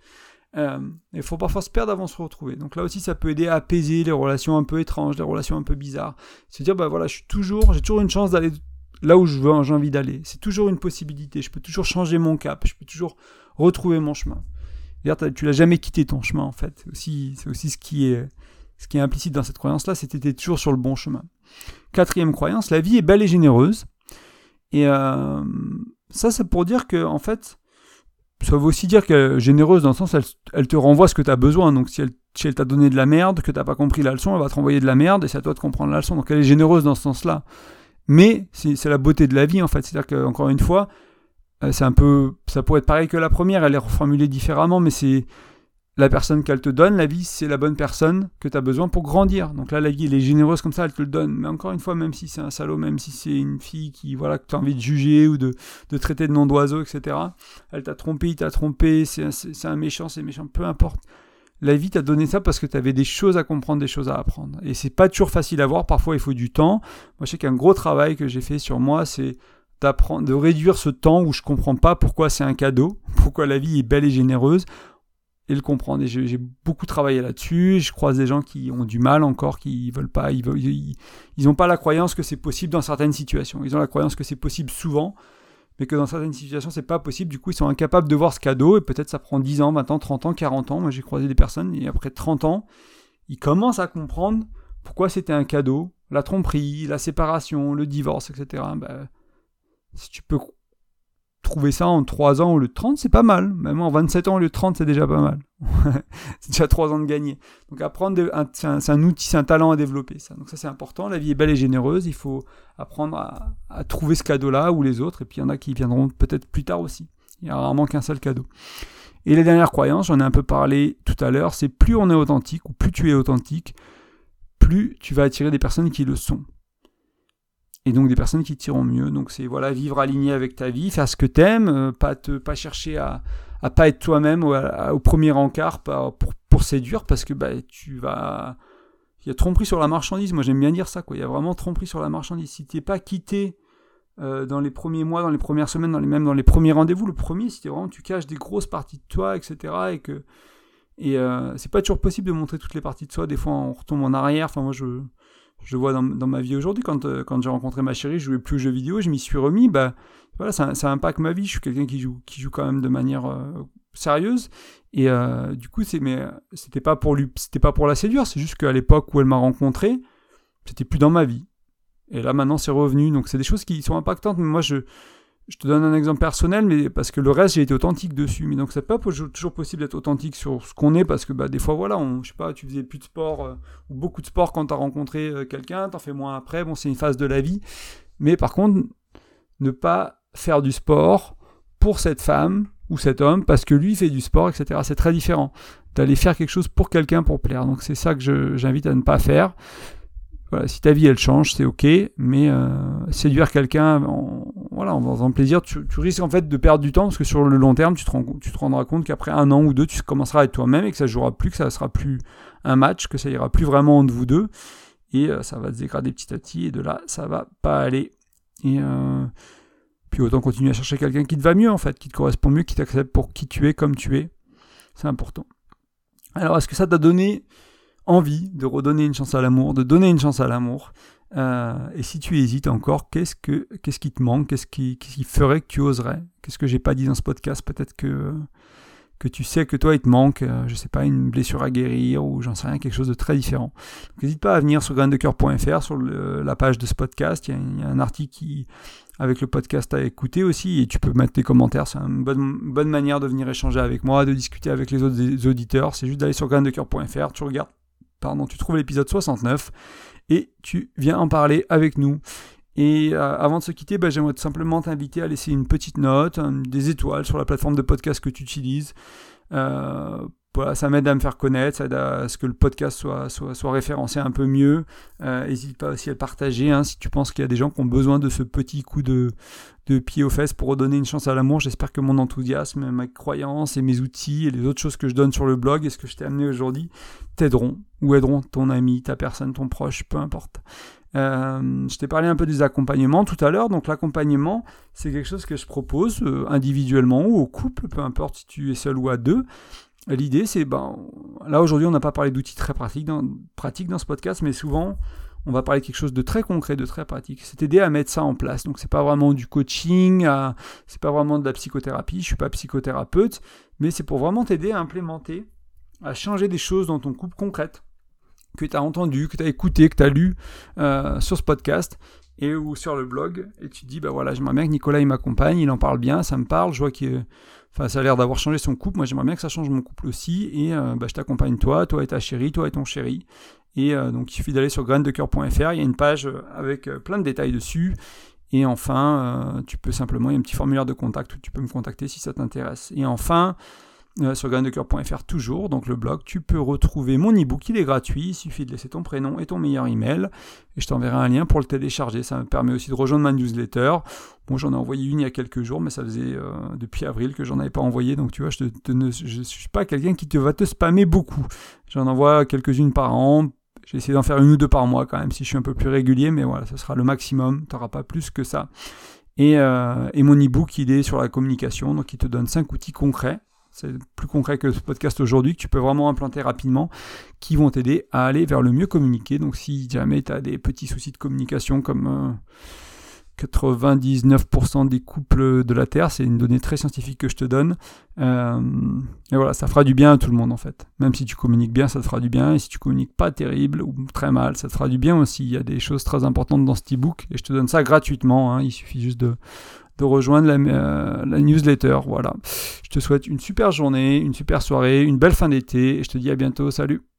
Euh, il faut parfois se perdre avant de se retrouver. Donc là aussi, ça peut aider à apaiser les relations un peu étranges, les relations un peu bizarres. Se dire, bah voilà, je toujours, j'ai toujours une chance d'aller là où veux, j'ai envie d'aller. C'est toujours une possibilité. Je peux toujours changer mon cap. Je peux toujours retrouver mon chemin. Tu l'as jamais quitté ton chemin en fait. C'est aussi, ce qui est implicite dans cette croyance-là, c'est que tu toujours sur le bon chemin. Quatrième croyance, la vie est belle et généreuse. Et euh, ça, c'est pour dire que en fait, ça veut aussi dire qu'elle est généreuse dans le sens elle, elle te renvoie ce que tu as besoin. Donc si elle, si elle t'a donné de la merde, que tu n'as pas compris la leçon, elle va te renvoyer de la merde et c'est à toi de comprendre la leçon. Donc elle est généreuse dans ce sens-là. Mais c'est la beauté de la vie en fait. C'est-à-dire qu'encore une fois, euh, c'est un peu, ça pourrait être pareil que la première, elle est reformulée différemment, mais c'est la personne qu'elle te donne, la vie, c'est la bonne personne que tu as besoin pour grandir. Donc là, la vie, elle est généreuse comme ça, elle te le donne. Mais encore une fois, même si c'est un salaud, même si c'est une fille qui, voilà, que tu as envie de juger ou de, de traiter de nom d'oiseau, etc., elle t'a trompé, il t'a trompé, c'est un, méchant, c'est méchant, peu importe. La vie t'a donné ça parce que tu avais des choses à comprendre, des choses à apprendre. Et c'est pas toujours facile à voir, parfois il faut du temps. Moi, je sais qu'un gros travail que j'ai fait sur moi, c'est d'apprendre, de réduire ce temps où je comprends pas pourquoi c'est un cadeau, pourquoi la vie est belle et généreuse, et le comprendre. Et j'ai beaucoup travaillé là-dessus. Je croise des gens qui ont du mal encore, qui veulent pas, ils, veulent, ils, pas la croyance que c'est possible dans certaines situations. Ils ont la croyance que c'est possible souvent, mais que dans certaines situations c'est pas possible. Du coup, ils sont incapables de voir ce cadeau. Et peut-être ça prend 10 ans, 20 ans, 30 ans, 40 ans. Moi, j'ai croisé des personnes et après 30 ans, ils commencent à comprendre pourquoi c'était un cadeau, la tromperie, la séparation, le divorce, etc. Si tu peux trouver ça en 3 ans au lieu de 30, c'est pas mal. Même en 27 ans au lieu de 30, c'est déjà pas mal. c'est déjà 3 ans de gagner. Donc apprendre, c'est un, outil, c'est un talent à développer. Donc ça c'est important. La vie est belle et généreuse. Il faut apprendre à, trouver ce cadeau-là ou les autres. Et puis il y en a qui viendront peut-être plus tard aussi. Il n'y a rarement qu'un seul cadeau. Et les dernières croyances, j'en ai un peu parlé tout à l'heure, c'est plus on est authentique ou plus tu es authentique, plus tu vas attirer des personnes qui le sont et donc des personnes qui tireront mieux. Donc c'est voilà vivre aligné avec ta vie, faire ce que t'aimes, euh, pas te pas chercher à à pas être toi-même au, premier encart pour, pour séduire parce que bah tu vas il y a tromperie sur la marchandise. Moi j'aime bien dire ça quoi. Il y a vraiment tromperie sur la marchandise. Si t'es pas quitté euh, dans les premiers mois, dans les premières semaines, dans les même dans les premiers rendez-vous, le premier, si vraiment tu caches des grosses parties de toi, etc. et que et euh, c'est pas toujours possible de montrer toutes les parties de soi. Des fois on retombe en arrière. Enfin moi je je vois dans, ma vie aujourd'hui, quand, euh, quand j'ai rencontré ma chérie, je jouais plus aux jeux vidéo, je m'y suis remis, bah, voilà, ça, impacte ma vie. Je suis quelqu'un qui joue, quand même de manière euh, sérieuse. Et euh, du coup, c'est, mais c'était pas pour pas pour la séduire, c'est juste qu'à l'époque où elle m'a rencontré, c'était plus dans ma vie. Et là, maintenant, c'est revenu. Donc, c'est des choses qui sont impactantes. Mais moi, je, je te donne un exemple personnel, mais parce que le reste, j'ai été authentique dessus. Mais donc, c'est pas toujours possible d'être authentique sur ce qu'on est, parce que bah, des fois, voilà, on, je sais pas, tu faisais plus de sport, euh, ou beaucoup de sport quand tu as rencontré euh, quelqu'un, t'en fais moins après. Bon, c'est une phase de la vie. Mais par contre, ne pas faire du sport pour cette femme ou cet homme parce que lui fait du sport, etc. C'est très différent d'aller faire quelque chose pour quelqu'un pour plaire. Donc c'est ça que j'invite à ne pas faire. Voilà, si ta vie elle change, c'est ok, mais euh, séduire quelqu'un en, voilà, en faisant plaisir, tu, risques en fait de perdre du temps parce que sur le long terme, tu te, rendras compte qu'après un an ou deux, tu commenceras à être toi-même et que ça jouera plus, que ça sera plus un match, que ça ira plus vraiment entre vous deux et euh, ça va se dégrader petit à petit et de là, ça va pas aller. Et euh, puis autant continuer à chercher quelqu'un qui te va mieux en fait, qui te correspond mieux, qui t'accepte pour qui tu es, comme tu es. C'est important. Alors, est-ce que ça t'a donné envie de redonner une chance à l'amour, de donner une chance à l'amour? Euh, Et si tu hésites encore, qu'est-ce, que, qu'est-ce qui te manque? Qu'est-ce qui, ferait que tu oserais? Qu'est-ce que j'ai pas dit dans ce podcast? Peut-être que, tu sais que toi, il te manque, euh, je sais pas, une blessure à guérir ou j'en sais rien, quelque chose de très différent. N'hésite pas à venir sur graindecoeur.fr, sur la page de ce podcast. Il y, a, il y, a, un article qui, avec le podcast à écouter aussi et tu peux mettre tes commentaires. C'est une bonne, bonne manière de venir échanger avec moi, de discuter avec les autres auditeurs. C'est juste d'aller sur graindecoeur.fr, tu regardes, pardon, tu trouves l'épisode 69 et tu viens en parler avec nous. Et euh, avant de se quitter, bah, j'aimerais simplement t'inviter à laisser une petite note, des étoiles sur la plateforme de podcast que tu utilises. Euh, ça m'aide à me faire connaître, ça aide à ce que le podcast soit, soit, référencé un peu mieux. N'hésite euh, pas aussi à le partager hein, si tu penses qu'il y a des gens qui ont besoin de ce petit coup de, de pied aux fesses pour redonner une chance à l'amour. J'espère que mon enthousiasme, ma croyance et mes outils et les autres choses que je donne sur le blog et ce que je t'ai amené aujourd'hui t'aideront ou aideront ton ami, ta personne, ton proche, peu importe. Euh, je t'ai parlé un peu des accompagnements tout à l'heure. Donc l'accompagnement, c'est quelque chose que je propose euh, individuellement ou au couple, peu importe si tu es seul ou à deux. L'idée, c'est, ben, là aujourd'hui, on n'a pas parlé d'outils très pratiques dans, ce podcast, mais souvent, on va parler de quelque chose de très concret, de très pratique. C'est aider à mettre ça en place. Donc, c'est pas vraiment du coaching, c'est pas vraiment de la psychothérapie. Je suis pas psychothérapeute, mais c'est pour vraiment t'aider à implémenter, à changer des choses dans ton couple concrète que tu as entendu, que tu as écouté, que tu as lu euh, sur ce podcast et ou sur le blog. Et tu te dis, bah voilà, j'aimerais bien que Nicolas il m'accompagne, il en parle bien, ça me parle, je vois qu'il Enfin, ça a l'air d'avoir changé son couple. Moi, j'aimerais bien que ça change mon couple aussi. Et euh, bah, je t'accompagne toi, toi et ta chérie, toi et ton chéri. Et euh, donc, il suffit d'aller sur graindecoeur.fr. Il y a une page euh, avec plein de détails dessus. Et enfin, tu peux simplement, il y a un petit formulaire de contact où tu peux me contacter si ça t'intéresse. Et enfin, euh, sur graindecoeur.fr toujours, donc le blog, tu peux retrouver mon e-book, il est gratuit, il suffit de laisser ton prénom et ton meilleur email, et je t'enverrai un lien pour le télécharger, ça me permet aussi de rejoindre ma newsletter. Bon, j'en ai envoyé une il y a quelques jours, mais ça faisait euh, depuis avril que j'en avais pas envoyé, donc tu vois, je ne suis pas quelqu'un qui va te spammer beaucoup. J'en envoie quelques-unes par an, j'ai essayé d'en faire une ou deux par mois quand même, si je suis un peu plus régulier, mais voilà, ce sera le maximum, tu n'auras pas plus que ça. Et, euh, et mon e-book, il est sur la communication, donc il te donne cinq outils concrets c'est plus concret que ce podcast aujourd'hui, que tu peux vraiment implanter rapidement, qui vont t'aider à aller vers le mieux communiquer. Donc si jamais tu as des petits soucis de communication comme 99% euh, des couples de la Terre, c'est une donnée très scientifique que je te donne. Euh, et voilà, ça fera du bien à tout le monde en fait. Même si tu communiques bien, ça te fera du bien. Et si tu communiques pas terrible ou très mal, ça te fera du bien aussi. Il y a des choses très importantes dans ce e-book et je te donne ça gratuitement. Hein. Il suffit juste de rejoindre euh, la, newsletter. Voilà. Je te souhaite une super journée, une super soirée, une belle fin d'été et je te dis à bientôt. Salut